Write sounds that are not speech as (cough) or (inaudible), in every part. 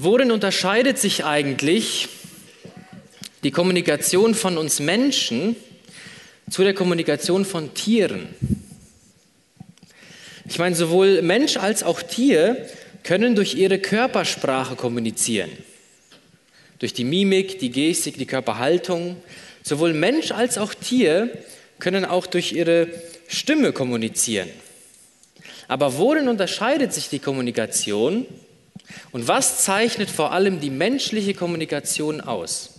Worin unterscheidet sich eigentlich die Kommunikation von uns Menschen zu der Kommunikation von Tieren? Ich meine, sowohl Mensch als auch Tier können durch ihre Körpersprache kommunizieren. Durch die Mimik, die Gestik, die Körperhaltung. Sowohl Mensch als auch Tier können auch durch ihre Stimme kommunizieren. Aber worin unterscheidet sich die Kommunikation und was zeichnet vor allem die menschliche Kommunikation aus?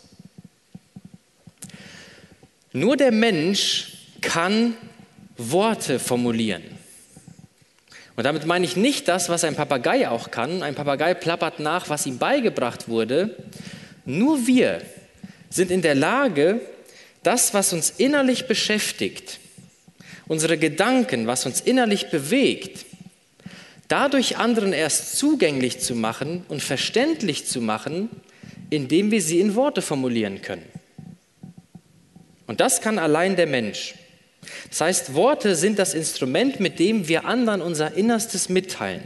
Nur der Mensch kann Worte formulieren. Und damit meine ich nicht das, was ein Papagei auch kann. Ein Papagei plappert nach, was ihm beigebracht wurde. Nur wir sind in der Lage, das, was uns innerlich beschäftigt, unsere Gedanken, was uns innerlich bewegt, dadurch anderen erst zugänglich zu machen und verständlich zu machen, indem wir sie in Worte formulieren können. Und das kann allein der Mensch. Das heißt, Worte sind das Instrument, mit dem wir anderen unser Innerstes mitteilen.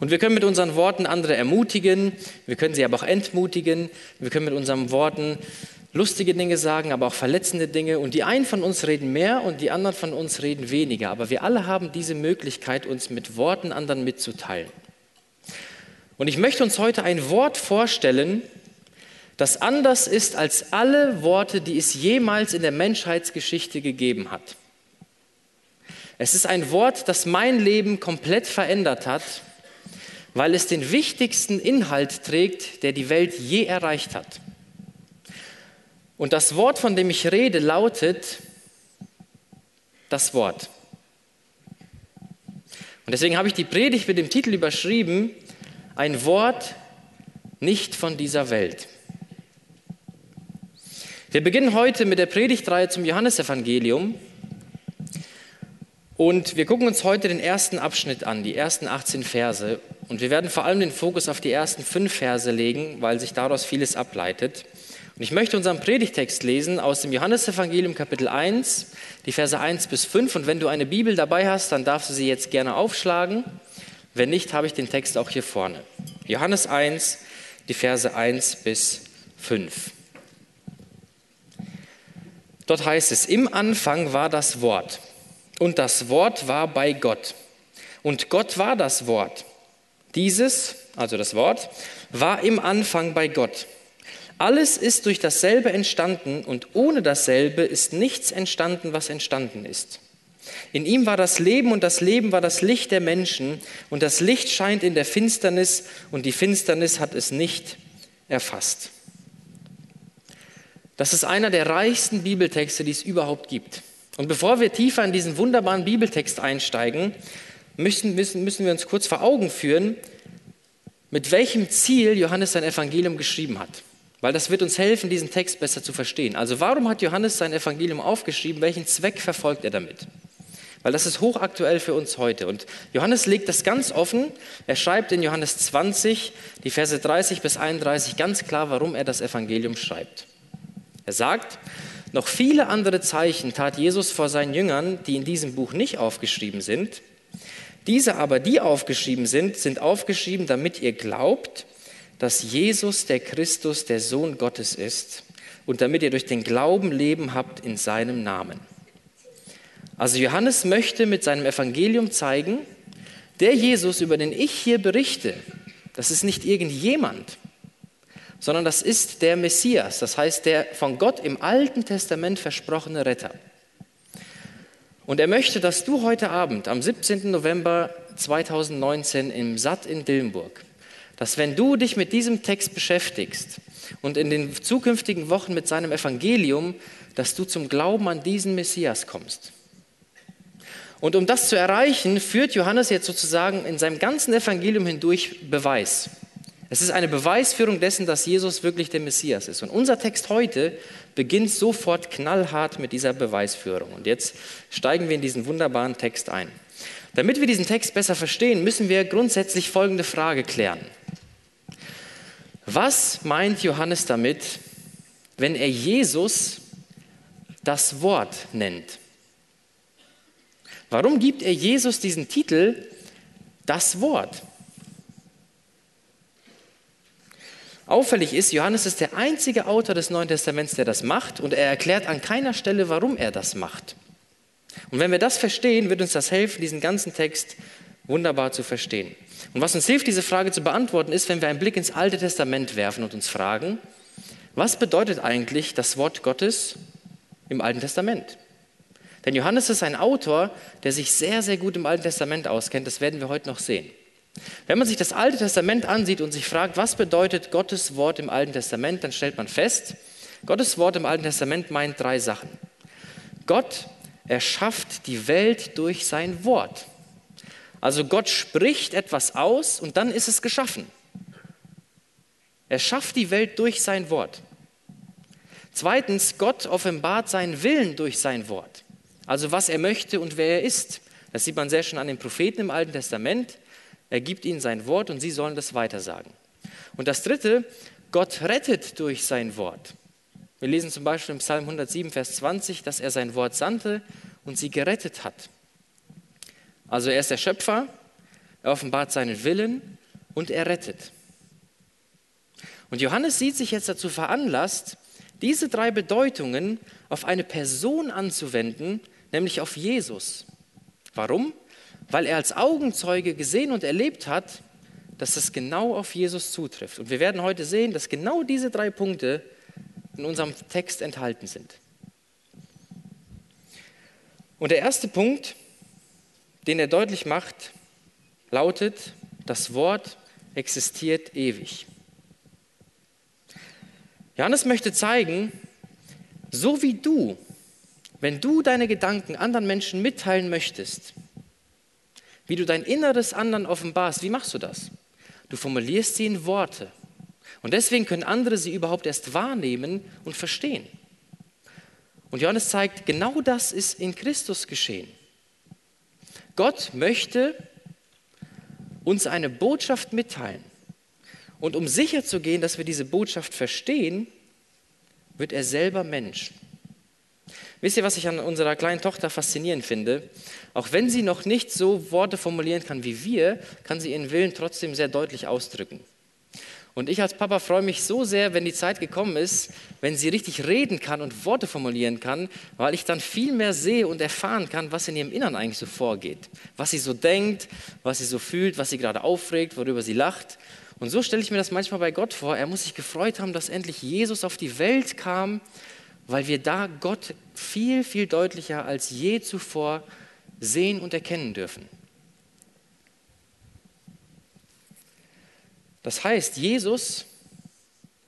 Und wir können mit unseren Worten andere ermutigen, wir können sie aber auch entmutigen, wir können mit unseren Worten lustige Dinge sagen, aber auch verletzende Dinge. Und die einen von uns reden mehr und die anderen von uns reden weniger. Aber wir alle haben diese Möglichkeit, uns mit Worten anderen mitzuteilen. Und ich möchte uns heute ein Wort vorstellen, das anders ist als alle Worte, die es jemals in der Menschheitsgeschichte gegeben hat. Es ist ein Wort, das mein Leben komplett verändert hat, weil es den wichtigsten Inhalt trägt, der die Welt je erreicht hat. Und das Wort, von dem ich rede, lautet das Wort. Und deswegen habe ich die Predigt mit dem Titel überschrieben, ein Wort nicht von dieser Welt. Wir beginnen heute mit der Predigtreihe zum Johannesevangelium und wir gucken uns heute den ersten Abschnitt an, die ersten 18 Verse. Und wir werden vor allem den Fokus auf die ersten fünf Verse legen, weil sich daraus vieles ableitet. Und ich möchte unseren Predigtext lesen aus dem Johannesevangelium Kapitel 1, die Verse 1 bis 5. Und wenn du eine Bibel dabei hast, dann darfst du sie jetzt gerne aufschlagen. Wenn nicht, habe ich den Text auch hier vorne. Johannes 1, die Verse 1 bis 5. Dort heißt es, im Anfang war das Wort und das Wort war bei Gott und Gott war das Wort. Dieses, also das Wort, war im Anfang bei Gott. Alles ist durch dasselbe entstanden und ohne dasselbe ist nichts entstanden, was entstanden ist. In ihm war das Leben und das Leben war das Licht der Menschen und das Licht scheint in der Finsternis und die Finsternis hat es nicht erfasst. Das ist einer der reichsten Bibeltexte, die es überhaupt gibt. Und bevor wir tiefer in diesen wunderbaren Bibeltext einsteigen, müssen, müssen, müssen wir uns kurz vor Augen führen, mit welchem Ziel Johannes sein Evangelium geschrieben hat. Weil das wird uns helfen, diesen Text besser zu verstehen. Also warum hat Johannes sein Evangelium aufgeschrieben? Welchen Zweck verfolgt er damit? Weil das ist hochaktuell für uns heute. Und Johannes legt das ganz offen. Er schreibt in Johannes 20, die Verse 30 bis 31 ganz klar, warum er das Evangelium schreibt. Er sagt, noch viele andere Zeichen tat Jesus vor seinen Jüngern, die in diesem Buch nicht aufgeschrieben sind. Diese aber, die aufgeschrieben sind, sind aufgeschrieben, damit ihr glaubt, dass Jesus der Christus, der Sohn Gottes ist und damit ihr durch den Glauben Leben habt in seinem Namen. Also Johannes möchte mit seinem Evangelium zeigen, der Jesus, über den ich hier berichte, das ist nicht irgendjemand, sondern das ist der Messias, das heißt der von Gott im Alten Testament versprochene Retter. Und er möchte, dass du heute Abend, am 17. November 2019 im Satt in Dillenburg, dass wenn du dich mit diesem Text beschäftigst und in den zukünftigen Wochen mit seinem Evangelium, dass du zum Glauben an diesen Messias kommst. Und um das zu erreichen, führt Johannes jetzt sozusagen in seinem ganzen Evangelium hindurch Beweis. Es ist eine Beweisführung dessen, dass Jesus wirklich der Messias ist. Und unser Text heute beginnt sofort knallhart mit dieser Beweisführung. Und jetzt steigen wir in diesen wunderbaren Text ein. Damit wir diesen Text besser verstehen, müssen wir grundsätzlich folgende Frage klären. Was meint Johannes damit, wenn er Jesus das Wort nennt? Warum gibt er Jesus diesen Titel, das Wort? Auffällig ist, Johannes ist der einzige Autor des Neuen Testaments, der das macht und er erklärt an keiner Stelle, warum er das macht. Und wenn wir das verstehen, wird uns das helfen, diesen ganzen Text wunderbar zu verstehen. Und was uns hilft, diese Frage zu beantworten, ist, wenn wir einen Blick ins Alte Testament werfen und uns fragen, was bedeutet eigentlich das Wort Gottes im Alten Testament? Denn Johannes ist ein Autor, der sich sehr, sehr gut im Alten Testament auskennt. Das werden wir heute noch sehen. Wenn man sich das Alte Testament ansieht und sich fragt, was bedeutet Gottes Wort im Alten Testament, dann stellt man fest, Gottes Wort im Alten Testament meint drei Sachen. Gott erschafft die Welt durch sein Wort. Also Gott spricht etwas aus und dann ist es geschaffen. Er schafft die Welt durch sein Wort. Zweitens, Gott offenbart seinen Willen durch sein Wort. Also was er möchte und wer er ist. Das sieht man sehr schön an den Propheten im Alten Testament. Er gibt ihnen sein Wort und sie sollen das weitersagen. Und das Dritte, Gott rettet durch sein Wort. Wir lesen zum Beispiel im Psalm 107, Vers 20, dass er sein Wort sandte und sie gerettet hat. Also er ist der Schöpfer, er offenbart seinen Willen und er rettet. Und Johannes sieht sich jetzt dazu veranlasst, diese drei Bedeutungen auf eine Person anzuwenden, nämlich auf Jesus. Warum? Weil er als Augenzeuge gesehen und erlebt hat, dass es genau auf Jesus zutrifft. Und wir werden heute sehen, dass genau diese drei Punkte in unserem Text enthalten sind. Und der erste Punkt, den er deutlich macht, lautet, das Wort existiert ewig. Johannes möchte zeigen, so wie du, wenn du deine Gedanken anderen Menschen mitteilen möchtest, wie du dein Inneres anderen offenbarst, wie machst du das? Du formulierst sie in Worte. Und deswegen können andere sie überhaupt erst wahrnehmen und verstehen. Und Johannes zeigt, genau das ist in Christus geschehen. Gott möchte uns eine Botschaft mitteilen. Und um sicher zu gehen, dass wir diese Botschaft verstehen, wird er selber Mensch. Wisst ihr, was ich an unserer kleinen Tochter faszinierend finde? Auch wenn sie noch nicht so Worte formulieren kann wie wir, kann sie ihren Willen trotzdem sehr deutlich ausdrücken. Und ich als Papa freue mich so sehr, wenn die Zeit gekommen ist, wenn sie richtig reden kann und Worte formulieren kann, weil ich dann viel mehr sehe und erfahren kann, was in ihrem Innern eigentlich so vorgeht. Was sie so denkt, was sie so fühlt, was sie gerade aufregt, worüber sie lacht. Und so stelle ich mir das manchmal bei Gott vor. Er muss sich gefreut haben, dass endlich Jesus auf die Welt kam, weil wir da Gott viel, viel deutlicher als je zuvor sehen und erkennen dürfen. Das heißt, Jesus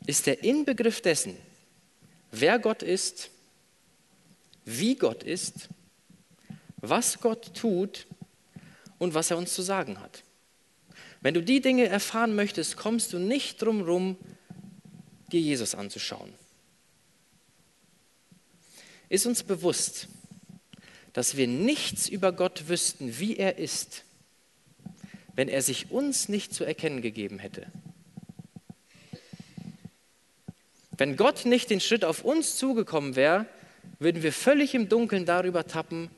ist der Inbegriff dessen, wer Gott ist, wie Gott ist, was Gott tut und was er uns zu sagen hat. Wenn du die Dinge erfahren möchtest, kommst du nicht drum herum, dir Jesus anzuschauen. Ist uns bewusst, dass wir nichts über Gott wüssten, wie er ist, wenn er sich uns nicht zu erkennen gegeben hätte. Wenn Gott nicht den Schritt auf uns zugekommen wäre, würden wir völlig im Dunkeln darüber tappen,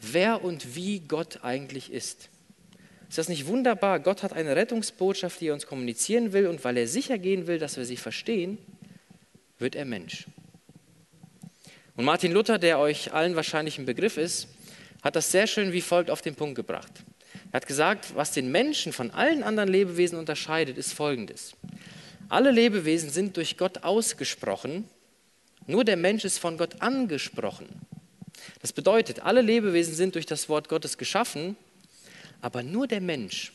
wer und wie Gott eigentlich ist. Ist das nicht wunderbar? Gott hat eine Rettungsbotschaft, die er uns kommunizieren will und weil er sicher gehen will, dass wir sie verstehen, wird er Mensch. Und Martin Luther, der euch allen wahrscheinlich ein Begriff ist, hat das sehr schön wie folgt auf den Punkt gebracht. Er hat gesagt, was den Menschen von allen anderen Lebewesen unterscheidet, ist Folgendes. Alle Lebewesen sind durch Gott ausgesprochen, nur der Mensch ist von Gott angesprochen. Das bedeutet, alle Lebewesen sind durch das Wort Gottes geschaffen, aber nur der Mensch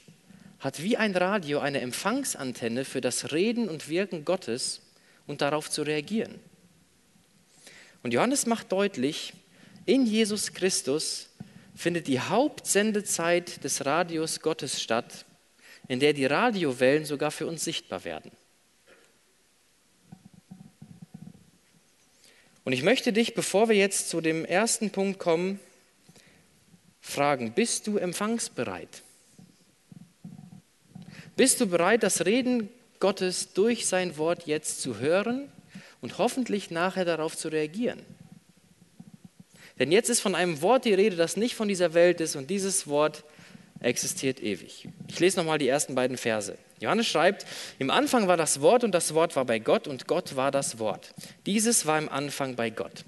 hat wie ein Radio eine Empfangsantenne für das Reden und Wirken Gottes und darauf zu reagieren. Und Johannes macht deutlich, in Jesus Christus findet die Hauptsendezeit des Radios Gottes statt, in der die Radiowellen sogar für uns sichtbar werden. Und ich möchte dich, bevor wir jetzt zu dem ersten Punkt kommen, fragen, bist du empfangsbereit? Bist du bereit, das Reden Gottes durch sein Wort jetzt zu hören und hoffentlich nachher darauf zu reagieren? Denn jetzt ist von einem Wort die Rede, das nicht von dieser Welt ist und dieses Wort existiert ewig. Ich lese nochmal die ersten beiden Verse. Johannes schreibt, im Anfang war das Wort und das Wort war bei Gott und Gott war das Wort. Dieses war im Anfang bei Gott.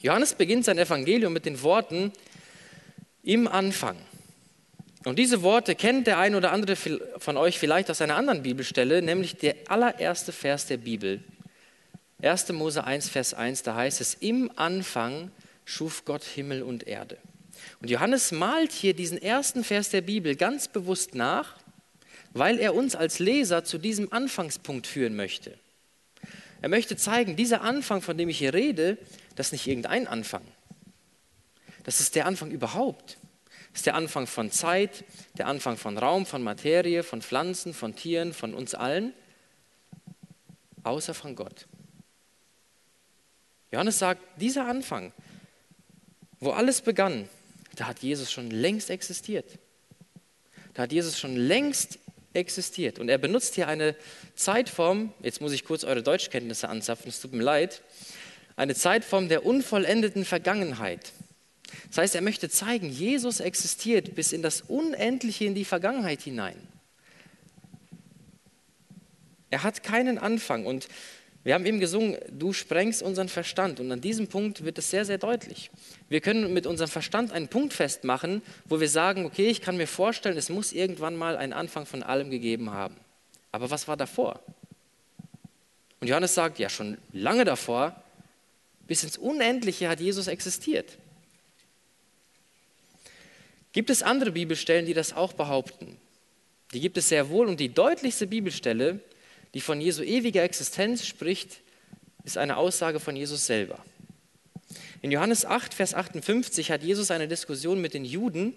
Johannes beginnt sein Evangelium mit den Worten im Anfang. Und diese Worte kennt der ein oder andere von euch vielleicht aus einer anderen Bibelstelle, nämlich der allererste Vers der Bibel. 1. Mose 1, Vers 1, da heißt es, im Anfang schuf Gott Himmel und Erde. Und Johannes malt hier diesen ersten Vers der Bibel ganz bewusst nach, weil er uns als Leser zu diesem Anfangspunkt führen möchte. Er möchte zeigen, dieser Anfang, von dem ich hier rede, das ist nicht irgendein Anfang. Das ist der Anfang überhaupt. Das ist der Anfang von Zeit, der Anfang von Raum, von Materie, von Pflanzen, von Tieren, von uns allen, außer von Gott. Johannes sagt, dieser Anfang, wo alles begann, da hat Jesus schon längst existiert. Da hat Jesus schon längst existiert. Und er benutzt hier eine Zeitform, jetzt muss ich kurz eure Deutschkenntnisse anzapfen, es tut mir leid, eine Zeitform der unvollendeten Vergangenheit. Das heißt, er möchte zeigen, Jesus existiert bis in das Unendliche in die Vergangenheit hinein. Er hat keinen Anfang und wir haben eben gesungen, du sprengst unseren Verstand. Und an diesem Punkt wird es sehr, sehr deutlich. Wir können mit unserem Verstand einen Punkt festmachen, wo wir sagen, okay, ich kann mir vorstellen, es muss irgendwann mal einen Anfang von allem gegeben haben. Aber was war davor? Und Johannes sagt, ja, schon lange davor, bis ins Unendliche hat Jesus existiert. Gibt es andere Bibelstellen, die das auch behaupten? Die gibt es sehr wohl und die deutlichste Bibelstelle die von Jesu ewiger Existenz spricht, ist eine Aussage von Jesus selber. In Johannes 8, Vers 58 hat Jesus eine Diskussion mit den Juden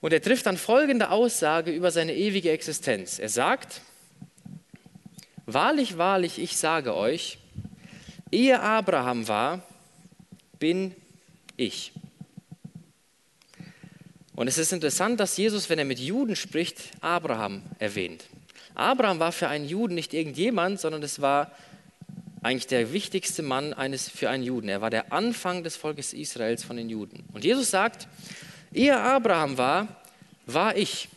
und er trifft dann folgende Aussage über seine ewige Existenz. Er sagt, Wahrlich, wahrlich, ich sage euch, ehe Abraham war, bin ich. Und es ist interessant, dass Jesus, wenn er mit Juden spricht, Abraham erwähnt. Abraham war für einen Juden nicht irgendjemand, sondern es war eigentlich der wichtigste Mann eines, für einen Juden. Er war der Anfang des Volkes Israels von den Juden. Und Jesus sagt, ehe Abraham war, war ich.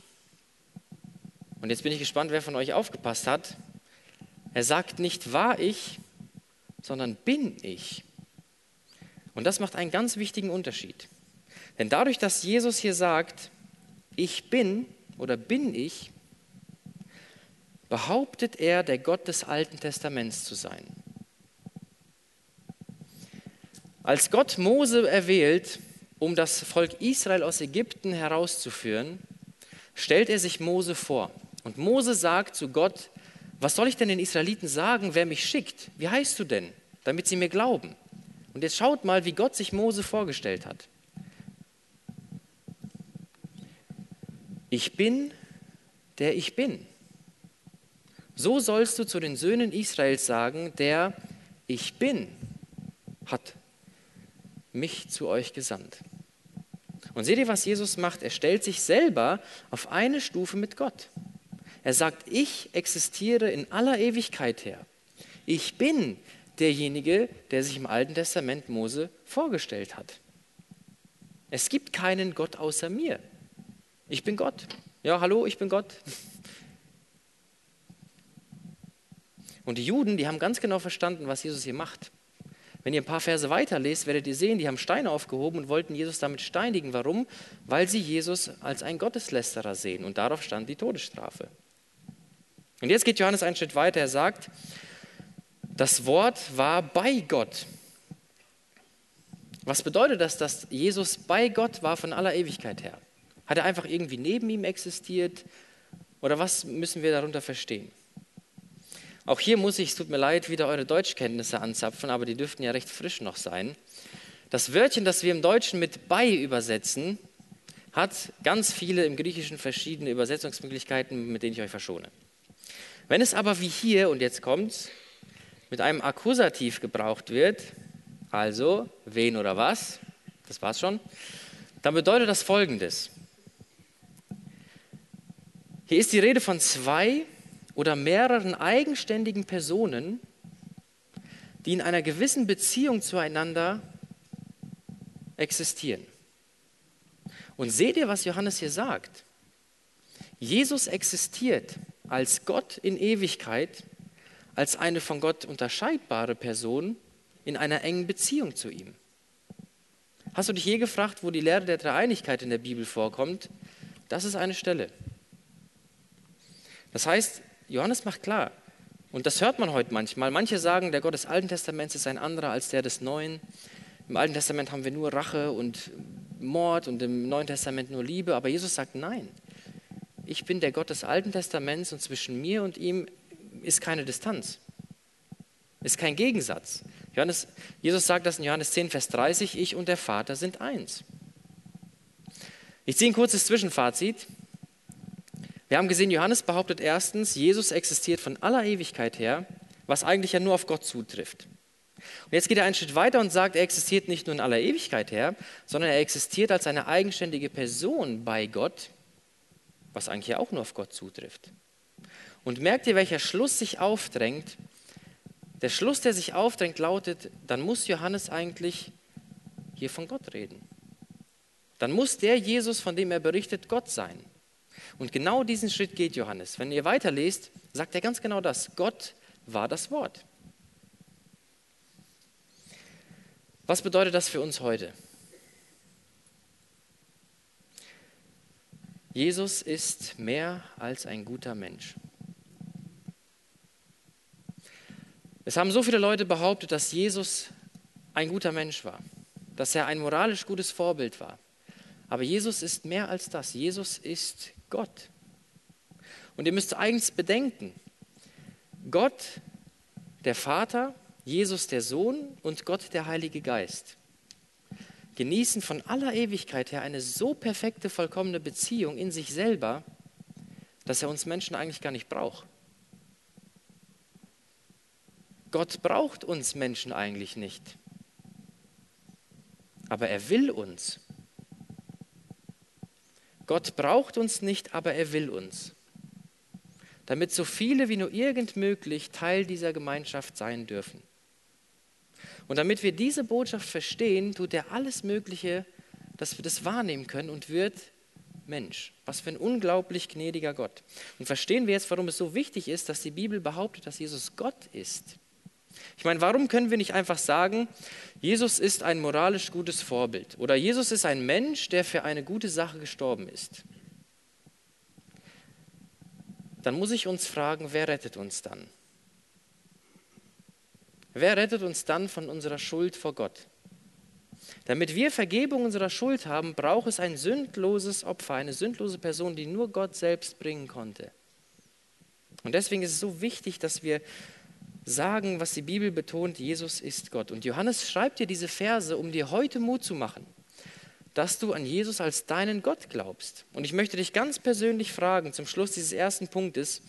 Und jetzt bin ich gespannt, wer von euch aufgepasst hat. Er sagt nicht war ich, sondern bin ich. Und das macht einen ganz wichtigen Unterschied. Denn dadurch, dass Jesus hier sagt, ich bin oder bin ich, behauptet er, der Gott des Alten Testaments zu sein. Als Gott Mose erwählt, um das Volk Israel aus Ägypten herauszuführen, stellt er sich Mose vor. Und Mose sagt zu Gott, was soll ich denn den Israeliten sagen, wer mich schickt? Wie heißt du denn? Damit sie mir glauben. Und jetzt schaut mal, wie Gott sich Mose vorgestellt hat. Ich bin, der ich bin. So sollst du zu den Söhnen Israels sagen, der ich bin, hat mich zu euch gesandt. Und seht ihr, was Jesus macht? Er stellt sich selber auf eine Stufe mit Gott. Er sagt, ich existiere in aller Ewigkeit her. Ich bin derjenige, der sich im Alten Testament Mose vorgestellt hat. Es gibt keinen Gott außer mir. Ich bin Gott. Ja, hallo, ich bin Gott. Und die Juden, die haben ganz genau verstanden, was Jesus hier macht. Wenn ihr ein paar Verse weiterlest, werdet ihr sehen, die haben Steine aufgehoben und wollten Jesus damit steinigen. Warum? Weil sie Jesus als einen Gotteslästerer sehen. Und darauf stand die Todesstrafe. Und jetzt geht Johannes einen Schritt weiter. Er sagt, das Wort war bei Gott. Was bedeutet das, dass Jesus bei Gott war von aller Ewigkeit her? Hat er einfach irgendwie neben ihm existiert? Oder was müssen wir darunter verstehen? Auch hier muss ich, es tut mir leid, wieder eure Deutschkenntnisse anzapfen, aber die dürften ja recht frisch noch sein. Das Wörtchen, das wir im Deutschen mit bei übersetzen, hat ganz viele im Griechischen verschiedene Übersetzungsmöglichkeiten, mit denen ich euch verschone. Wenn es aber wie hier, und jetzt kommt's, mit einem Akkusativ gebraucht wird, also wen oder was, das war's schon, dann bedeutet das folgendes. Hier ist die Rede von zwei oder mehreren eigenständigen Personen, die in einer gewissen Beziehung zueinander existieren. Und seht ihr, was Johannes hier sagt? Jesus existiert als Gott in Ewigkeit, als eine von Gott unterscheidbare Person in einer engen Beziehung zu ihm. Hast du dich je gefragt, wo die Lehre der Dreieinigkeit in der Bibel vorkommt? Das ist eine Stelle. Das heißt, Johannes macht klar, und das hört man heute manchmal, manche sagen, der Gott des Alten Testaments ist ein anderer als der des Neuen. Im Alten Testament haben wir nur Rache und Mord und im Neuen Testament nur Liebe, aber Jesus sagt nein. Ich bin der Gott des Alten Testaments und zwischen mir und ihm ist keine Distanz, ist kein Gegensatz. Johannes, Jesus sagt das in Johannes 10, Vers 30, ich und der Vater sind eins. Ich ziehe ein kurzes Zwischenfazit. Wir haben gesehen, Johannes behauptet erstens, Jesus existiert von aller Ewigkeit her, was eigentlich ja nur auf Gott zutrifft. Und jetzt geht er einen Schritt weiter und sagt, er existiert nicht nur in aller Ewigkeit her, sondern er existiert als eine eigenständige Person bei Gott, was eigentlich ja auch nur auf Gott zutrifft. Und merkt ihr, welcher Schluss sich aufdrängt? Der Schluss, der sich aufdrängt, lautet, dann muss Johannes eigentlich hier von Gott reden. Dann muss der Jesus, von dem er berichtet, Gott sein. Und genau diesen Schritt geht Johannes. Wenn ihr weiterlest, sagt er ganz genau das. Gott war das Wort. Was bedeutet das für uns heute? Jesus ist mehr als ein guter Mensch. Es haben so viele Leute behauptet, dass Jesus ein guter Mensch war, dass er ein moralisch gutes Vorbild war. Aber Jesus ist mehr als das. Jesus ist Gott. Und ihr müsst eigentlich bedenken, Gott, der Vater, Jesus, der Sohn und Gott, der Heilige Geist genießen von aller Ewigkeit her eine so perfekte, vollkommene Beziehung in sich selber, dass er uns Menschen eigentlich gar nicht braucht. Gott braucht uns Menschen eigentlich nicht. Aber er will uns. Gott braucht uns nicht, aber er will uns. Damit so viele wie nur irgend möglich Teil dieser Gemeinschaft sein dürfen. Und damit wir diese Botschaft verstehen, tut er alles Mögliche, dass wir das wahrnehmen können und wird Mensch. Was für ein unglaublich gnädiger Gott. Und verstehen wir jetzt, warum es so wichtig ist, dass die Bibel behauptet, dass Jesus Gott ist. Ich meine, warum können wir nicht einfach sagen, Jesus ist ein moralisch gutes Vorbild oder Jesus ist ein Mensch, der für eine gute Sache gestorben ist? Dann muss ich uns fragen, wer rettet uns dann? Wer rettet uns dann von unserer Schuld vor Gott? Damit wir Vergebung unserer Schuld haben, braucht es ein sündloses Opfer, eine sündlose Person, die nur Gott selbst bringen konnte. Und deswegen ist es so wichtig, dass wir sagen, was die Bibel betont, Jesus ist Gott. Und Johannes schreibt dir diese Verse, um dir heute Mut zu machen, dass du an Jesus als deinen Gott glaubst. Und ich möchte dich ganz persönlich fragen, zum Schluss dieses ersten Punktes,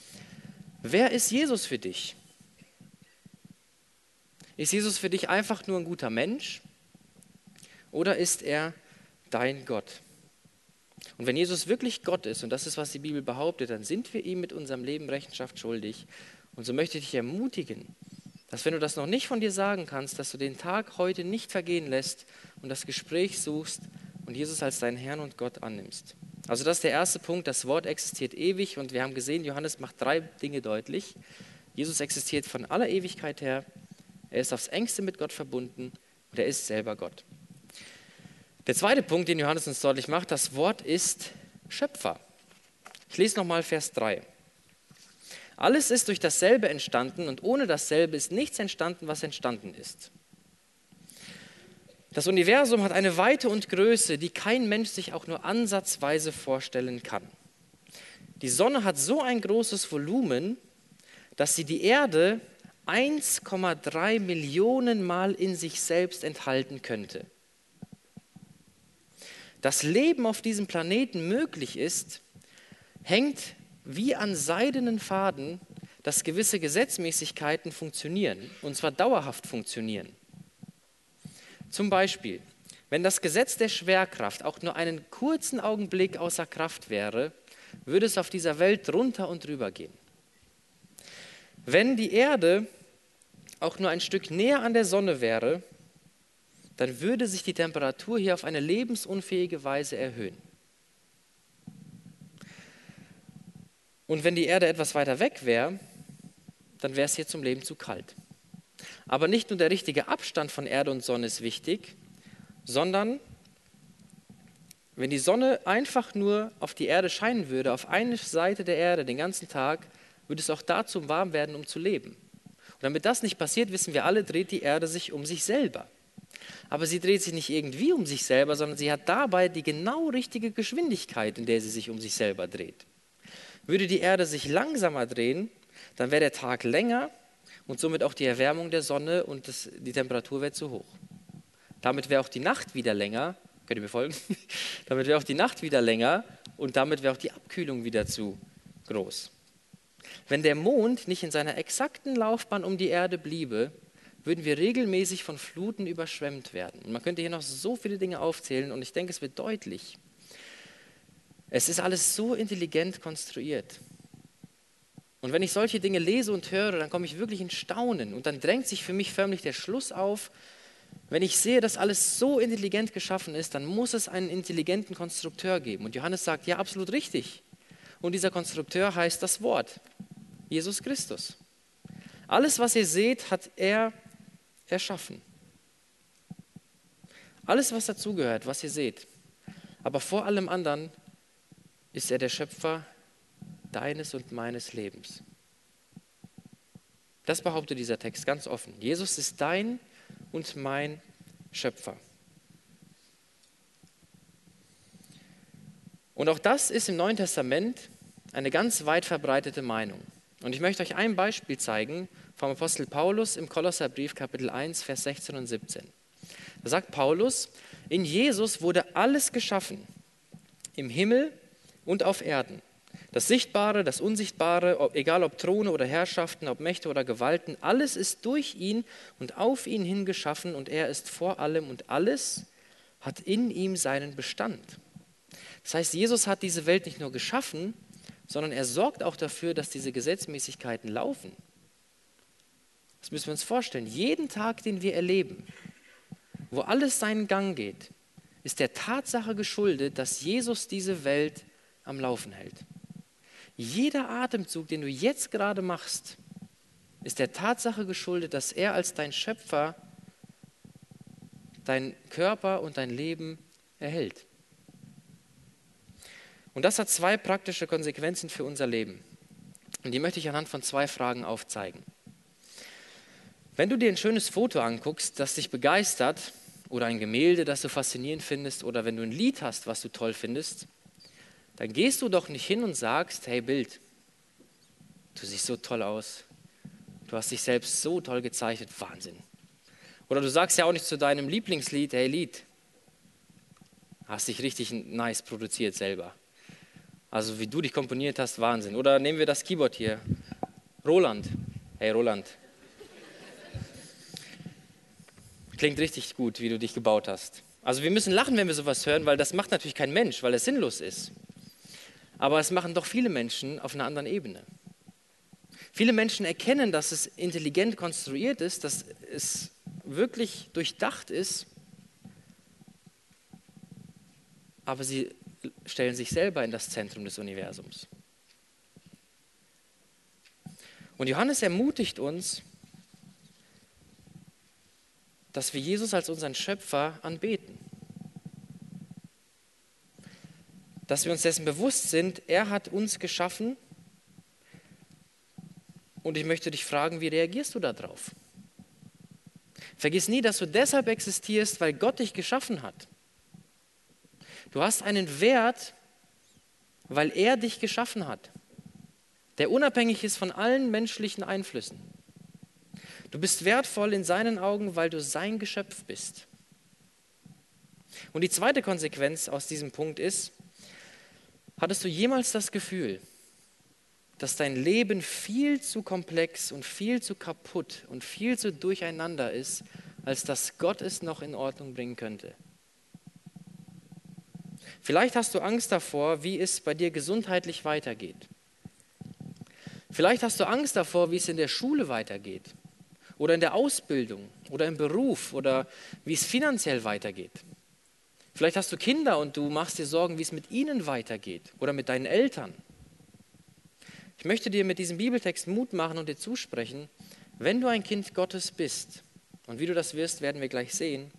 wer ist Jesus für dich? Ist Jesus für dich einfach nur ein guter Mensch oder ist er dein Gott? Und wenn Jesus wirklich Gott ist, und das ist, was die Bibel behauptet, dann sind wir ihm mit unserem Leben Rechenschaft schuldig. Und so möchte ich dich ermutigen, dass wenn du das noch nicht von dir sagen kannst, dass du den Tag heute nicht vergehen lässt und das Gespräch suchst und Jesus als deinen Herrn und Gott annimmst. Also das ist der erste Punkt, das Wort existiert ewig und wir haben gesehen, Johannes macht drei Dinge deutlich. Jesus existiert von aller Ewigkeit her, er ist aufs engste mit Gott verbunden und er ist selber Gott. Der zweite Punkt, den Johannes uns deutlich macht, das Wort ist Schöpfer. Ich lese nochmal Vers 3. Alles ist durch dasselbe entstanden und ohne dasselbe ist nichts entstanden, was entstanden ist. Das Universum hat eine Weite und Größe, die kein Mensch sich auch nur ansatzweise vorstellen kann. Die Sonne hat so ein großes Volumen, dass sie die Erde 1,3 Millionen Mal in sich selbst enthalten könnte. Das Leben auf diesem Planeten möglich ist, hängt wie an seidenen Faden, dass gewisse Gesetzmäßigkeiten funktionieren, und zwar dauerhaft funktionieren. Zum Beispiel, wenn das Gesetz der Schwerkraft auch nur einen kurzen Augenblick außer Kraft wäre, würde es auf dieser Welt drunter und drüber gehen. Wenn die Erde auch nur ein Stück näher an der Sonne wäre, dann würde sich die Temperatur hier auf eine lebensunfähige Weise erhöhen. Und wenn die Erde etwas weiter weg wäre, dann wäre es hier zum Leben zu kalt. Aber nicht nur der richtige Abstand von Erde und Sonne ist wichtig, sondern wenn die Sonne einfach nur auf die Erde scheinen würde, auf eine Seite der Erde den ganzen Tag, würde es auch dazu warm werden, um zu leben. Und damit das nicht passiert, wissen wir alle, dreht die Erde sich um sich selber. Aber sie dreht sich nicht irgendwie um sich selber, sondern sie hat dabei die genau richtige Geschwindigkeit, in der sie sich um sich selber dreht. Würde die Erde sich langsamer drehen, dann wäre der Tag länger und somit auch die Erwärmung der Sonne und das, die Temperatur wäre zu hoch. Damit wäre auch die Nacht wieder länger. Könnt ihr mir folgen? (laughs) damit wäre auch die Nacht wieder länger und damit wäre auch die Abkühlung wieder zu groß. Wenn der Mond nicht in seiner exakten Laufbahn um die Erde bliebe, würden wir regelmäßig von Fluten überschwemmt werden. Und man könnte hier noch so viele Dinge aufzählen und ich denke, es wird deutlich. Es ist alles so intelligent konstruiert. Und wenn ich solche Dinge lese und höre, dann komme ich wirklich in Staunen und dann drängt sich für mich förmlich der Schluss auf, wenn ich sehe, dass alles so intelligent geschaffen ist, dann muss es einen intelligenten Konstrukteur geben. Und Johannes sagt, ja, absolut richtig. Und dieser Konstrukteur heißt das Wort, Jesus Christus. Alles, was ihr seht, hat er erschaffen. Alles, was dazugehört, was ihr seht. Aber vor allem anderen ist er der Schöpfer deines und meines Lebens. Das behauptet dieser Text ganz offen. Jesus ist dein und mein Schöpfer. Und auch das ist im Neuen Testament eine ganz weit verbreitete Meinung. Und ich möchte euch ein Beispiel zeigen vom Apostel Paulus im Kolosserbrief Kapitel 1, Vers 16 und 17. Da sagt Paulus, in Jesus wurde alles geschaffen, im Himmel und auf Erden das Sichtbare, das Unsichtbare, egal ob Throne oder Herrschaften, ob Mächte oder Gewalten, alles ist durch ihn und auf ihn hin geschaffen und er ist vor allem und alles hat in ihm seinen Bestand. Das heißt, Jesus hat diese Welt nicht nur geschaffen, sondern er sorgt auch dafür, dass diese Gesetzmäßigkeiten laufen. Das müssen wir uns vorstellen. Jeden Tag, den wir erleben, wo alles seinen Gang geht, ist der Tatsache geschuldet, dass Jesus diese Welt am Laufen hält. Jeder Atemzug, den du jetzt gerade machst, ist der Tatsache geschuldet, dass er als dein Schöpfer dein Körper und dein Leben erhält. Und das hat zwei praktische Konsequenzen für unser Leben. Und die möchte ich anhand von zwei Fragen aufzeigen. Wenn du dir ein schönes Foto anguckst, das dich begeistert, oder ein Gemälde, das du faszinierend findest, oder wenn du ein Lied hast, was du toll findest, dann gehst du doch nicht hin und sagst, hey Bild, du siehst so toll aus, du hast dich selbst so toll gezeichnet, Wahnsinn. Oder du sagst ja auch nicht zu deinem Lieblingslied, hey Lied, hast dich richtig nice produziert selber. Also wie du dich komponiert hast, Wahnsinn. Oder nehmen wir das Keyboard hier, Roland, hey Roland. Klingt richtig gut, wie du dich gebaut hast. Also wir müssen lachen, wenn wir sowas hören, weil das macht natürlich kein Mensch, weil es sinnlos ist. Aber es machen doch viele Menschen auf einer anderen Ebene. Viele Menschen erkennen, dass es intelligent konstruiert ist, dass es wirklich durchdacht ist, aber sie stellen sich selber in das Zentrum des Universums. Und Johannes ermutigt uns, dass wir Jesus als unseren Schöpfer anbeten. Dass wir uns dessen bewusst sind, er hat uns geschaffen und ich möchte dich fragen, wie reagierst du darauf? Vergiss nie, dass du deshalb existierst, weil Gott dich geschaffen hat. Du hast einen Wert, weil er dich geschaffen hat, der unabhängig ist von allen menschlichen Einflüssen. Du bist wertvoll in seinen Augen, weil du sein Geschöpf bist. Und die zweite Konsequenz aus diesem Punkt ist, Hattest du jemals das Gefühl, dass dein Leben viel zu komplex und viel zu kaputt und viel zu durcheinander ist, als dass Gott es noch in Ordnung bringen könnte? Vielleicht hast du Angst davor, wie es bei dir gesundheitlich weitergeht. Vielleicht hast du Angst davor, wie es in der Schule weitergeht oder in der Ausbildung oder im Beruf oder wie es finanziell weitergeht. Vielleicht hast du Kinder und du machst dir Sorgen, wie es mit ihnen weitergeht oder mit deinen Eltern. Ich möchte dir mit diesem Bibeltext Mut machen und dir zusprechen, wenn du ein Kind Gottes bist, und wie du das wirst, werden wir gleich sehen,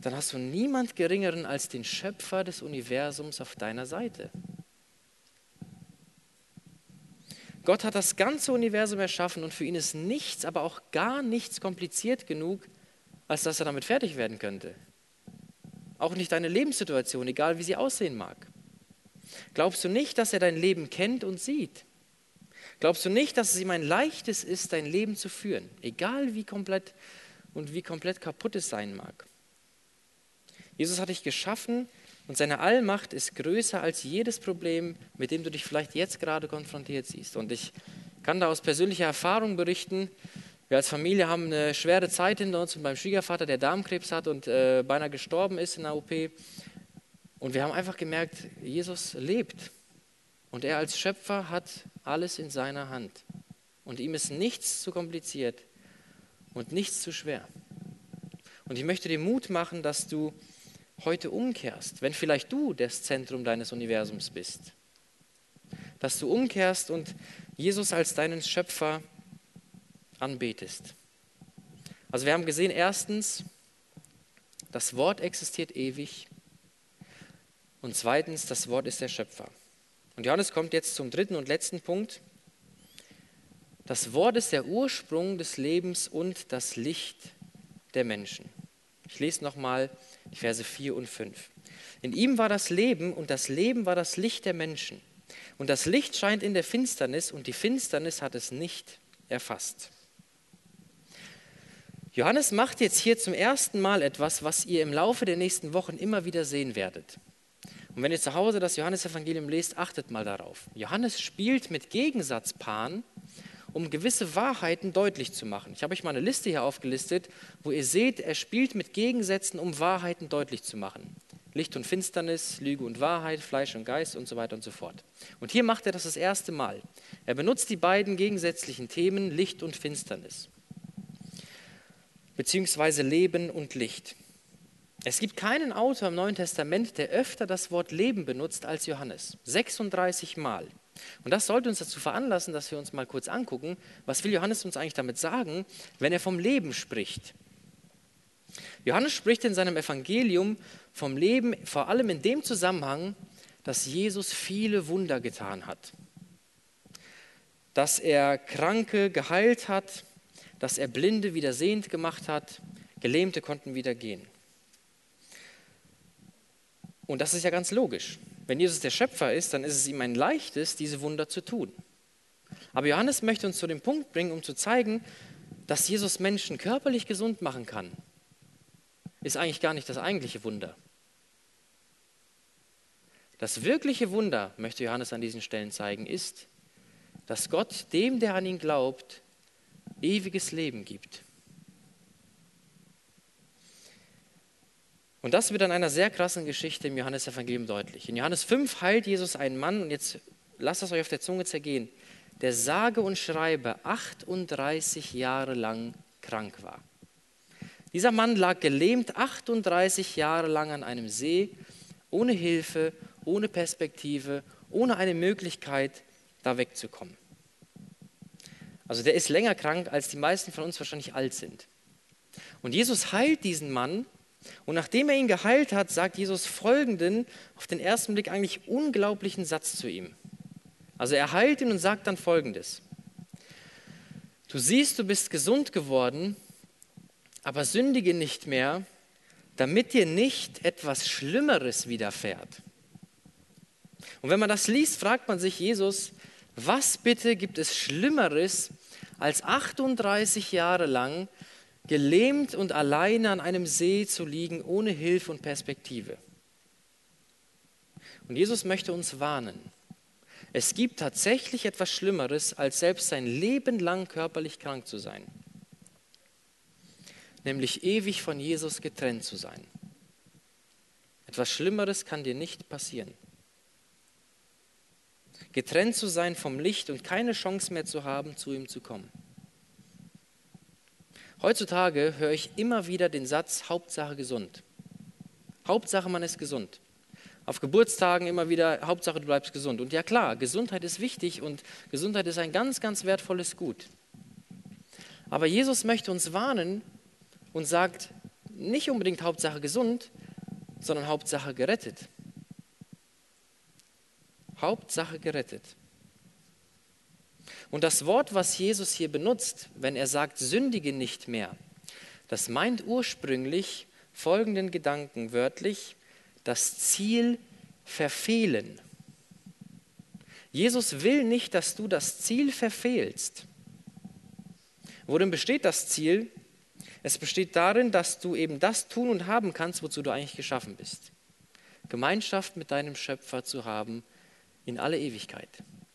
dann hast du niemand Geringeren als den Schöpfer des Universums auf deiner Seite. Gott hat das ganze Universum erschaffen und für ihn ist nichts, aber auch gar nichts kompliziert genug, als dass er damit fertig werden könnte. Auch nicht deine Lebenssituation, egal wie sie aussehen mag. Glaubst du nicht, dass er dein Leben kennt und sieht? Glaubst du nicht, dass es ihm ein leichtes ist, dein Leben zu führen, egal wie komplett und wie komplett kaputt es sein mag? Jesus hat dich geschaffen und seine Allmacht ist größer als jedes Problem, mit dem du dich vielleicht jetzt gerade konfrontiert siehst. Und ich kann da aus persönlicher Erfahrung berichten, wir als Familie haben eine schwere Zeit hinter uns mit meinem Schwiegervater, der Darmkrebs hat und äh, beinahe gestorben ist in der OP. Und wir haben einfach gemerkt, Jesus lebt. Und er als Schöpfer hat alles in seiner Hand. Und ihm ist nichts zu kompliziert und nichts zu schwer. Und ich möchte dir Mut machen, dass du heute umkehrst, wenn vielleicht du das Zentrum deines Universums bist. Dass du umkehrst und Jesus als deinen Schöpfer anbetest. Also wir haben gesehen, erstens, das Wort existiert ewig und zweitens, das Wort ist der Schöpfer. Und Johannes kommt jetzt zum dritten und letzten Punkt. Das Wort ist der Ursprung des Lebens und das Licht der Menschen. Ich lese nochmal die Verse 4 und 5. In ihm war das Leben und das Leben war das Licht der Menschen. Und das Licht scheint in der Finsternis und die Finsternis hat es nicht erfasst. Johannes macht jetzt hier zum ersten Mal etwas, was ihr im Laufe der nächsten Wochen immer wieder sehen werdet. Und wenn ihr zu Hause das Johannesevangelium lest, achtet mal darauf. Johannes spielt mit Gegensatzpaaren um gewisse Wahrheiten deutlich zu machen. Ich habe euch mal eine Liste hier aufgelistet, wo ihr seht, er spielt mit Gegensätzen, um Wahrheiten deutlich zu machen. Licht und Finsternis, Lüge und Wahrheit, Fleisch und Geist und so weiter und so fort. Und hier macht er das das erste Mal. Er benutzt die beiden gegensätzlichen Themen Licht und Finsternis, beziehungsweise Leben und Licht. Es gibt keinen Autor im Neuen Testament, der öfter das Wort Leben benutzt als Johannes. 36 Mal. Und das sollte uns dazu veranlassen, dass wir uns mal kurz angucken, was will Johannes uns eigentlich damit sagen, wenn er vom Leben spricht. Johannes spricht in seinem Evangelium vom Leben vor allem in dem Zusammenhang, dass Jesus viele Wunder getan hat. Dass er Kranke geheilt hat, dass er Blinde wieder sehend gemacht hat, Gelähmte konnten wieder gehen. Und das ist ja ganz logisch. Wenn Jesus der Schöpfer ist, dann ist es ihm ein leichtes, diese Wunder zu tun. Aber Johannes möchte uns zu dem Punkt bringen, um zu zeigen, dass Jesus Menschen körperlich gesund machen kann, ist eigentlich gar nicht das eigentliche Wunder. Das wirkliche Wunder, möchte Johannes an diesen Stellen zeigen, ist, dass Gott dem, der an ihn glaubt, ewiges Leben gibt. Und das wird an einer sehr krassen Geschichte im Johannesevangelium deutlich. In Johannes 5 heilt Jesus einen Mann, und jetzt lasst es euch auf der Zunge zergehen, der sage und schreibe 38 Jahre lang krank war. Dieser Mann lag gelähmt 38 Jahre lang an einem See, ohne Hilfe, ohne Perspektive, ohne eine Möglichkeit, da wegzukommen. Also der ist länger krank, als die meisten von uns wahrscheinlich alt sind. Und Jesus heilt diesen Mann und nachdem er ihn geheilt hat, sagt Jesus folgenden, auf den ersten Blick eigentlich unglaublichen Satz zu ihm. Also er heilt ihn und sagt dann folgendes. Du siehst, du bist gesund geworden, aber sündige nicht mehr, damit dir nicht etwas Schlimmeres widerfährt. Und wenn man das liest, fragt man sich Jesus, was bitte gibt es Schlimmeres, als 38 Jahre lang gelähmt und alleine an einem See zu liegen, ohne Hilfe und Perspektive. Und Jesus möchte uns warnen. Es gibt tatsächlich etwas Schlimmeres, als selbst sein Leben lang körperlich krank zu sein. Nämlich ewig von Jesus getrennt zu sein. Etwas Schlimmeres kann dir nicht passieren. Getrennt zu sein vom Licht und keine Chance mehr zu haben, zu ihm zu kommen. Heutzutage höre ich immer wieder den Satz, Hauptsache gesund. Hauptsache man ist gesund. auf Geburtstagen immer wieder, Hauptsache du bleibst gesund. Und ja klar, Gesundheit ist wichtig und Gesundheit ist ein ganz, ganz wertvolles Gut. Aber Jesus möchte uns warnen und sagt nicht unbedingt Hauptsache gesund, sondern Hauptsache gerettet. Hauptsache gerettet. Und das Wort, was Jesus hier benutzt, wenn er sagt, sündige nicht mehr, das meint ursprünglich folgenden Gedanken wörtlich, das Ziel verfehlen. Jesus will nicht, dass du das Ziel verfehlst. Worin besteht das Ziel? Es besteht darin, dass du eben das tun und haben kannst, wozu du eigentlich geschaffen bist. Gemeinschaft mit deinem Schöpfer zu haben in alle Ewigkeit.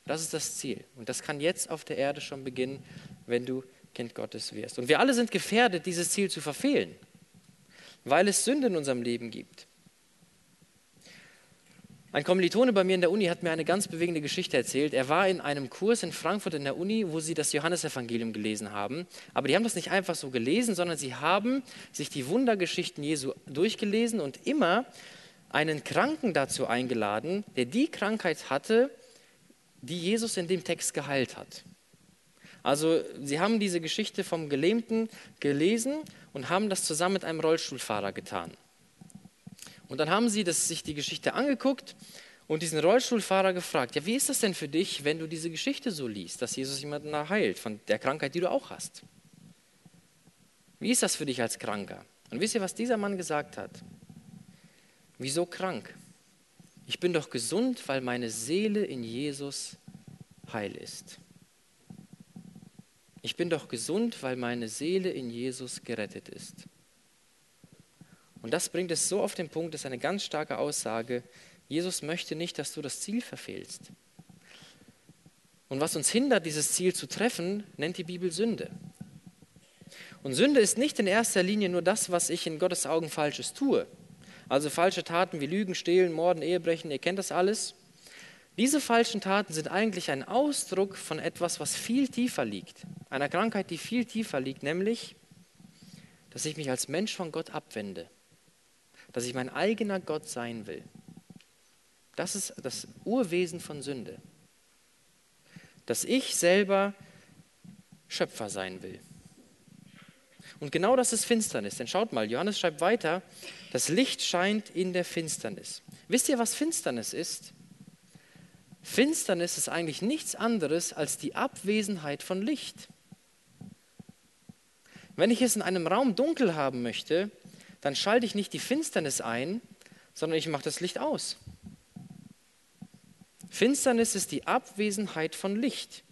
Das ist das Ziel. Und das kann jetzt auf der Erde schon beginnen, wenn du Kind Gottes wirst. Und wir alle sind gefährdet, dieses Ziel zu verfehlen, weil es Sünde in unserem Leben gibt. Ein Kommilitone bei mir in der Uni hat mir eine ganz bewegende Geschichte erzählt. Er war in einem Kurs in Frankfurt in der Uni, wo sie das Johannesevangelium gelesen haben. Aber die haben das nicht einfach so gelesen, sondern sie haben sich die Wundergeschichten Jesu durchgelesen und immer einen Kranken dazu eingeladen, der die Krankheit hatte, die Jesus in dem Text geheilt hat. Also sie haben diese Geschichte vom Gelähmten gelesen und haben das zusammen mit einem Rollstuhlfahrer getan. Und dann haben sie das, sich die Geschichte angeguckt und diesen Rollstuhlfahrer gefragt, ja, wie ist das denn für dich, wenn du diese Geschichte so liest, dass Jesus jemanden heilt von der Krankheit, die du auch hast? Wie ist das für dich als Kranker? Und wisst ihr, was dieser Mann gesagt hat? Wieso krank? Ich bin doch gesund, weil meine Seele in Jesus heil ist. Ich bin doch gesund, weil meine Seele in Jesus gerettet ist. Und das bringt es so auf den Punkt, das ist eine ganz starke Aussage. Jesus möchte nicht, dass du das Ziel verfehlst. Und was uns hindert, dieses Ziel zu treffen, nennt die Bibel Sünde. Und Sünde ist nicht in erster Linie nur das, was ich in Gottes Augen Falsches tue. Also falsche Taten wie Lügen, Stehlen, Morden, Ehebrechen, ihr kennt das alles. Diese falschen Taten sind eigentlich ein Ausdruck von etwas, was viel tiefer liegt. Einer Krankheit, die viel tiefer liegt, nämlich, dass ich mich als Mensch von Gott abwende. Dass ich mein eigener Gott sein will. Das ist das Urwesen von Sünde. Dass ich selber Schöpfer sein will. Und genau das ist Finsternis. Denn schaut mal, Johannes schreibt weiter, das Licht scheint in der Finsternis. Wisst ihr, was Finsternis ist? Finsternis ist eigentlich nichts anderes als die Abwesenheit von Licht. Wenn ich es in einem Raum dunkel haben möchte, dann schalte ich nicht die Finsternis ein, sondern ich mache das Licht aus. Finsternis ist die Abwesenheit von Licht.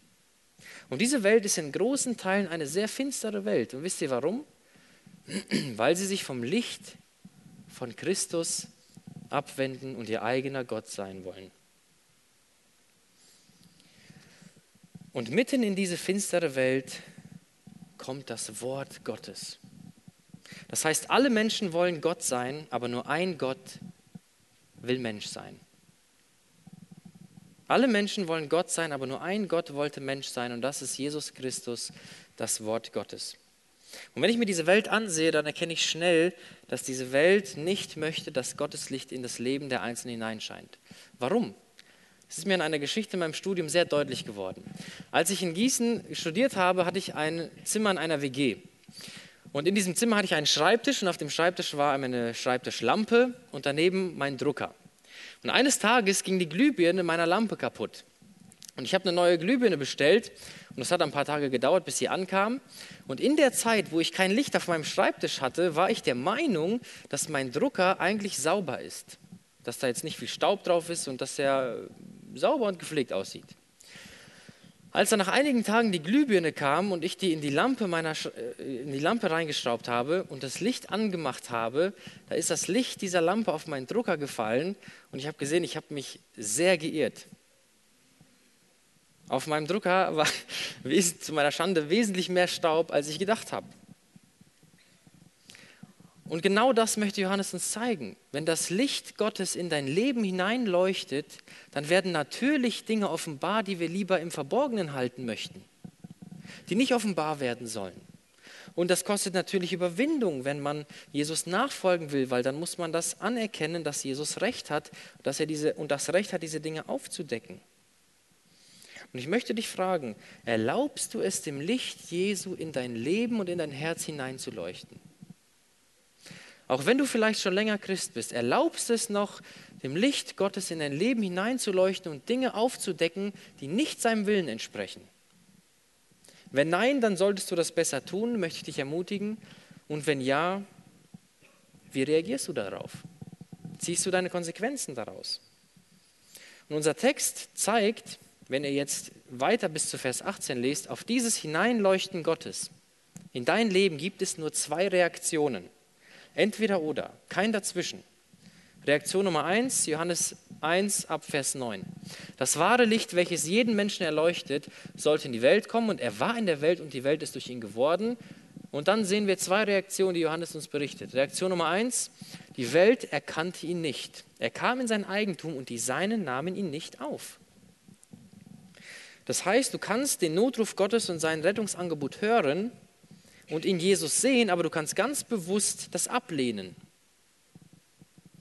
Und diese Welt ist in großen Teilen eine sehr finstere Welt. Und wisst ihr warum? (clears throat) Weil sie sich vom Licht von Christus abwenden und ihr eigener Gott sein wollen. Und mitten in diese finstere Welt kommt das Wort Gottes. Das heißt, alle Menschen wollen Gott sein, aber nur ein Gott will Mensch sein. Alle Menschen wollen Gott sein, aber nur ein Gott wollte Mensch sein und das ist Jesus Christus, das Wort Gottes. Und wenn ich mir diese Welt ansehe, dann erkenne ich schnell, dass diese Welt nicht möchte, dass Gottes Licht in das Leben der Einzelnen hineinscheint. Warum? Es ist mir in einer Geschichte in meinem Studium sehr deutlich geworden. Als ich in Gießen studiert habe, hatte ich ein Zimmer in einer WG. Und in diesem Zimmer hatte ich einen Schreibtisch und auf dem Schreibtisch war eine Schreibtischlampe und daneben mein Drucker. Und eines Tages ging die Glühbirne meiner Lampe kaputt. Und ich habe eine neue Glühbirne bestellt und es hat ein paar Tage gedauert, bis sie ankam. Und in der Zeit, wo ich kein Licht auf meinem Schreibtisch hatte, war ich der Meinung, dass mein Drucker eigentlich sauber ist. Dass da jetzt nicht viel Staub drauf ist und dass er sauber und gepflegt aussieht. Als dann nach einigen Tagen die Glühbirne kam und ich die in die Lampe, meiner, äh, in die Lampe reingeschraubt habe und das Licht angemacht habe, da ist das Licht dieser Lampe auf meinen Drucker gefallen und ich habe gesehen, ich habe mich sehr geirrt. Auf meinem Drucker war (laughs) zu meiner Schande wesentlich mehr Staub, als ich gedacht habe. Und genau das möchte Johannes uns zeigen. Wenn das Licht Gottes in dein Leben hineinleuchtet, dann werden natürlich Dinge offenbar, die wir lieber im Verborgenen halten möchten, die nicht offenbar werden sollen. Und das kostet natürlich Überwindung, wenn man Jesus nachfolgen will, weil dann muss man das anerkennen, dass Jesus Recht hat, dass er diese, und das Recht hat, diese Dinge aufzudecken. Und ich möchte dich fragen, erlaubst du es dem Licht Jesu in dein Leben und in dein Herz hineinzuleuchten? Auch wenn du vielleicht schon länger Christ bist, erlaubst es noch, dem Licht Gottes in dein Leben hineinzuleuchten und Dinge aufzudecken, die nicht seinem Willen entsprechen. Wenn nein, dann solltest du das besser tun, möchte ich dich ermutigen. Und wenn ja, wie reagierst du darauf? Ziehst du deine Konsequenzen daraus? Und unser Text zeigt, wenn ihr jetzt weiter bis zu Vers 18 lest, auf dieses Hineinleuchten Gottes. In dein Leben gibt es nur zwei Reaktionen. Entweder oder, kein dazwischen. Reaktion Nummer 1, Johannes 1 ab Vers 9. Das wahre Licht, welches jeden Menschen erleuchtet, sollte in die Welt kommen und er war in der Welt und die Welt ist durch ihn geworden. Und dann sehen wir zwei Reaktionen, die Johannes uns berichtet. Reaktion Nummer 1, die Welt erkannte ihn nicht. Er kam in sein Eigentum und die Seinen nahmen ihn nicht auf. Das heißt, du kannst den Notruf Gottes und sein Rettungsangebot hören und in Jesus sehen, aber du kannst ganz bewusst das ablehnen.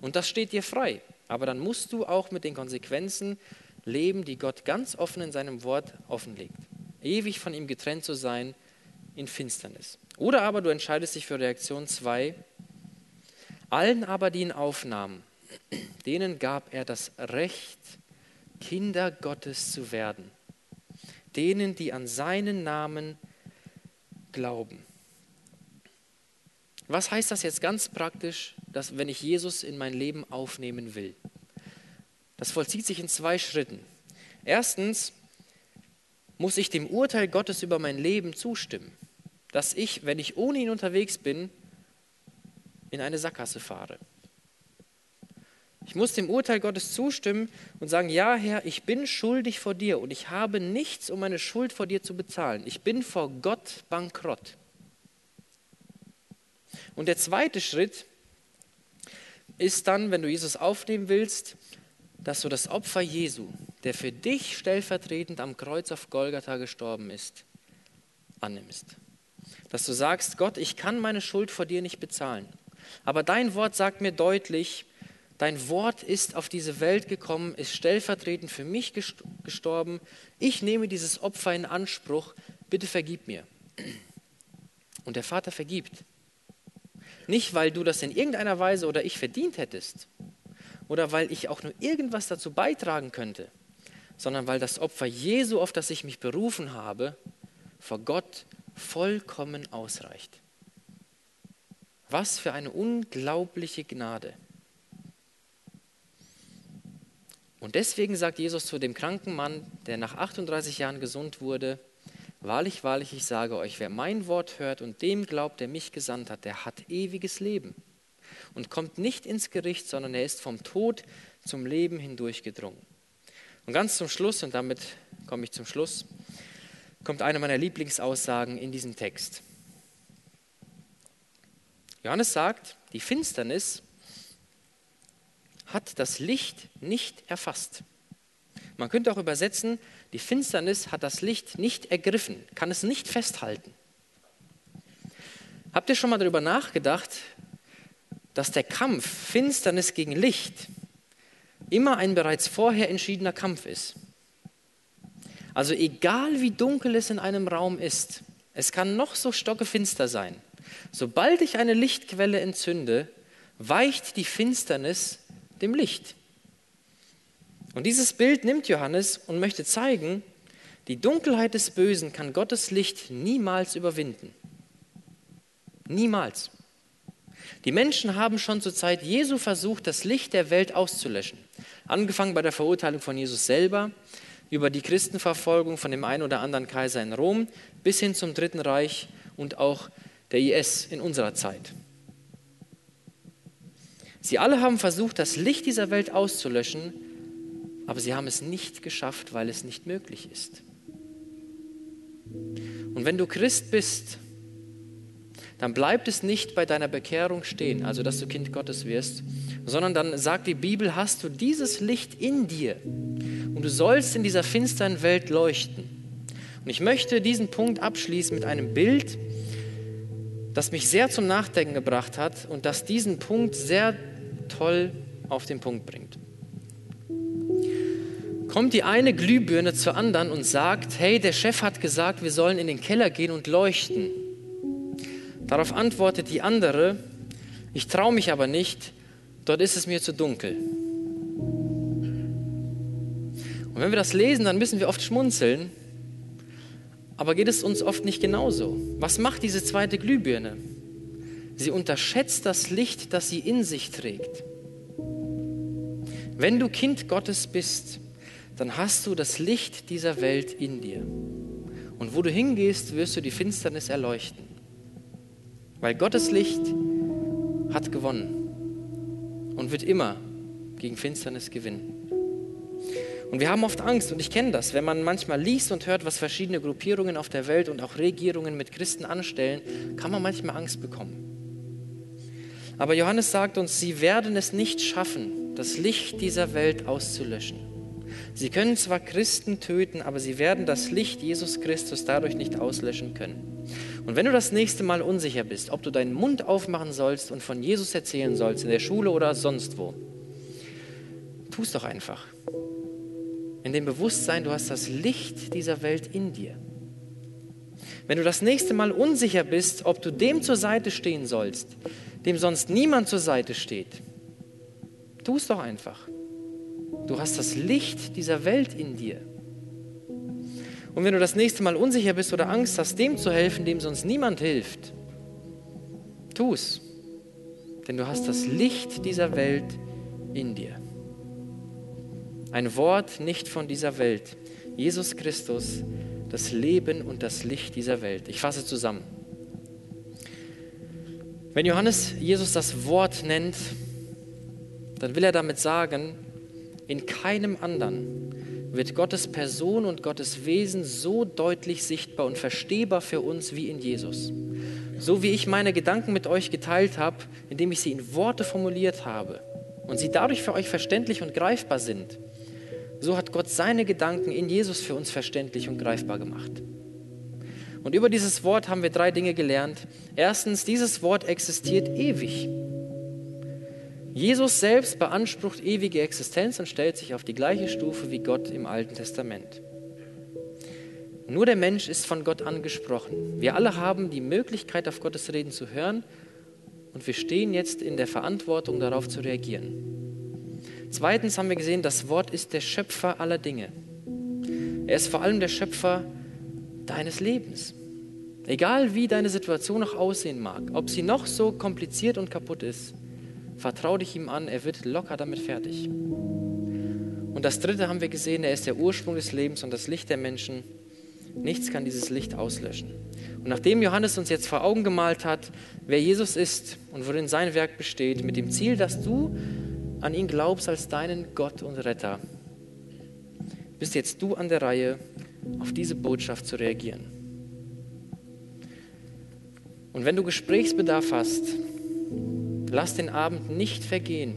Und das steht dir frei. Aber dann musst du auch mit den Konsequenzen leben, die Gott ganz offen in seinem Wort offenlegt. Ewig von ihm getrennt zu sein in Finsternis. Oder aber du entscheidest dich für Reaktion 2. Allen aber, die ihn aufnahmen, denen gab er das Recht, Kinder Gottes zu werden. Denen, die an seinen Namen glauben. Was heißt das jetzt ganz praktisch, dass wenn ich Jesus in mein Leben aufnehmen will? Das vollzieht sich in zwei Schritten. Erstens muss ich dem Urteil Gottes über mein Leben zustimmen, dass ich, wenn ich ohne ihn unterwegs bin, in eine Sackgasse fahre. Ich muss dem Urteil Gottes zustimmen und sagen, ja Herr, ich bin schuldig vor dir und ich habe nichts, um meine Schuld vor dir zu bezahlen. Ich bin vor Gott bankrott. Und der zweite Schritt ist dann, wenn du Jesus aufnehmen willst, dass du das Opfer Jesu, der für dich stellvertretend am Kreuz auf Golgatha gestorben ist, annimmst. Dass du sagst, Gott, ich kann meine Schuld vor dir nicht bezahlen. Aber dein Wort sagt mir deutlich, dein Wort ist auf diese Welt gekommen, ist stellvertretend für mich gestorben. Ich nehme dieses Opfer in Anspruch. Bitte vergib mir. Und der Vater vergibt. Nicht, weil du das in irgendeiner Weise oder ich verdient hättest oder weil ich auch nur irgendwas dazu beitragen könnte, sondern weil das Opfer Jesu, auf das ich mich berufen habe, vor Gott vollkommen ausreicht. Was für eine unglaubliche Gnade. Und deswegen sagt Jesus zu dem kranken Mann, der nach 38 Jahren gesund wurde, Wahrlich, wahrlich, ich sage euch, wer mein Wort hört und dem glaubt, der mich gesandt hat, der hat ewiges Leben und kommt nicht ins Gericht, sondern er ist vom Tod zum Leben hindurchgedrungen. Und ganz zum Schluss, und damit komme ich zum Schluss, kommt eine meiner Lieblingsaussagen in diesem Text. Johannes sagt, die Finsternis hat das Licht nicht erfasst. Man könnte auch übersetzen, die Finsternis hat das Licht nicht ergriffen, kann es nicht festhalten. Habt ihr schon mal darüber nachgedacht, dass der Kampf Finsternis gegen Licht immer ein bereits vorher entschiedener Kampf ist? Also egal wie dunkel es in einem Raum ist, es kann noch so stockefinster sein. Sobald ich eine Lichtquelle entzünde, weicht die Finsternis dem Licht. Und dieses Bild nimmt Johannes und möchte zeigen, die Dunkelheit des Bösen kann Gottes Licht niemals überwinden. Niemals. Die Menschen haben schon zur Zeit Jesu versucht, das Licht der Welt auszulöschen. Angefangen bei der Verurteilung von Jesus selber, über die Christenverfolgung von dem einen oder anderen Kaiser in Rom bis hin zum Dritten Reich und auch der IS in unserer Zeit. Sie alle haben versucht, das Licht dieser Welt auszulöschen, aber sie haben es nicht geschafft, weil es nicht möglich ist. Und wenn du Christ bist, dann bleibt es nicht bei deiner Bekehrung stehen, also dass du Kind Gottes wirst, sondern dann sagt die Bibel, hast du dieses Licht in dir und du sollst in dieser finsteren Welt leuchten. Und ich möchte diesen Punkt abschließen mit einem Bild, das mich sehr zum Nachdenken gebracht hat und das diesen Punkt sehr toll auf den Punkt bringt. Kommt die eine Glühbirne zur anderen und sagt, hey, der Chef hat gesagt, wir sollen in den Keller gehen und leuchten. Darauf antwortet die andere, ich traue mich aber nicht, dort ist es mir zu dunkel. Und wenn wir das lesen, dann müssen wir oft schmunzeln, aber geht es uns oft nicht genauso. Was macht diese zweite Glühbirne? Sie unterschätzt das Licht, das sie in sich trägt. Wenn du Kind Gottes bist, dann hast du das Licht dieser Welt in dir. Und wo du hingehst, wirst du die Finsternis erleuchten. Weil Gottes Licht hat gewonnen und wird immer gegen Finsternis gewinnen. Und wir haben oft Angst, und ich kenne das, wenn man manchmal liest und hört, was verschiedene Gruppierungen auf der Welt und auch Regierungen mit Christen anstellen, kann man manchmal Angst bekommen. Aber Johannes sagt uns, sie werden es nicht schaffen, das Licht dieser Welt auszulöschen. Sie können zwar Christen töten, aber sie werden das Licht Jesus Christus dadurch nicht auslöschen können. Und wenn du das nächste Mal unsicher bist, ob du deinen Mund aufmachen sollst und von Jesus erzählen sollst, in der Schule oder sonst wo, tu es doch einfach. In dem Bewusstsein, du hast das Licht dieser Welt in dir. Wenn du das nächste Mal unsicher bist, ob du dem zur Seite stehen sollst, dem sonst niemand zur Seite steht, tu es doch einfach. Du hast das Licht dieser Welt in dir. Und wenn du das nächste Mal unsicher bist oder Angst hast, dem zu helfen, dem sonst niemand hilft, tu es. Denn du hast das Licht dieser Welt in dir. Ein Wort nicht von dieser Welt. Jesus Christus, das Leben und das Licht dieser Welt. Ich fasse zusammen. Wenn Johannes Jesus das Wort nennt, dann will er damit sagen, in keinem anderen wird Gottes Person und Gottes Wesen so deutlich sichtbar und verstehbar für uns wie in Jesus. So wie ich meine Gedanken mit euch geteilt habe, indem ich sie in Worte formuliert habe und sie dadurch für euch verständlich und greifbar sind, so hat Gott seine Gedanken in Jesus für uns verständlich und greifbar gemacht. Und über dieses Wort haben wir drei Dinge gelernt. Erstens, dieses Wort existiert ewig. Jesus selbst beansprucht ewige Existenz und stellt sich auf die gleiche Stufe wie Gott im Alten Testament. Nur der Mensch ist von Gott angesprochen. Wir alle haben die Möglichkeit, auf Gottes Reden zu hören und wir stehen jetzt in der Verantwortung, darauf zu reagieren. Zweitens haben wir gesehen, das Wort ist der Schöpfer aller Dinge. Er ist vor allem der Schöpfer deines Lebens. Egal wie deine Situation noch aussehen mag, ob sie noch so kompliziert und kaputt ist, Vertrau dich ihm an, er wird locker damit fertig. Und das dritte haben wir gesehen, er ist der Ursprung des Lebens und das Licht der Menschen. Nichts kann dieses Licht auslöschen. Und nachdem Johannes uns jetzt vor Augen gemalt hat, wer Jesus ist und worin sein Werk besteht, mit dem Ziel, dass du an ihn glaubst als deinen Gott und Retter, bist jetzt du an der Reihe, auf diese Botschaft zu reagieren. Und wenn du Gesprächsbedarf hast, Lass den Abend nicht vergehen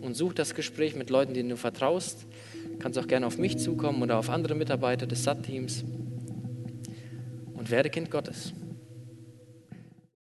und such das Gespräch mit Leuten, denen du vertraust. Du kannst auch gerne auf mich zukommen oder auf andere Mitarbeiter des SAT-Teams und werde Kind Gottes.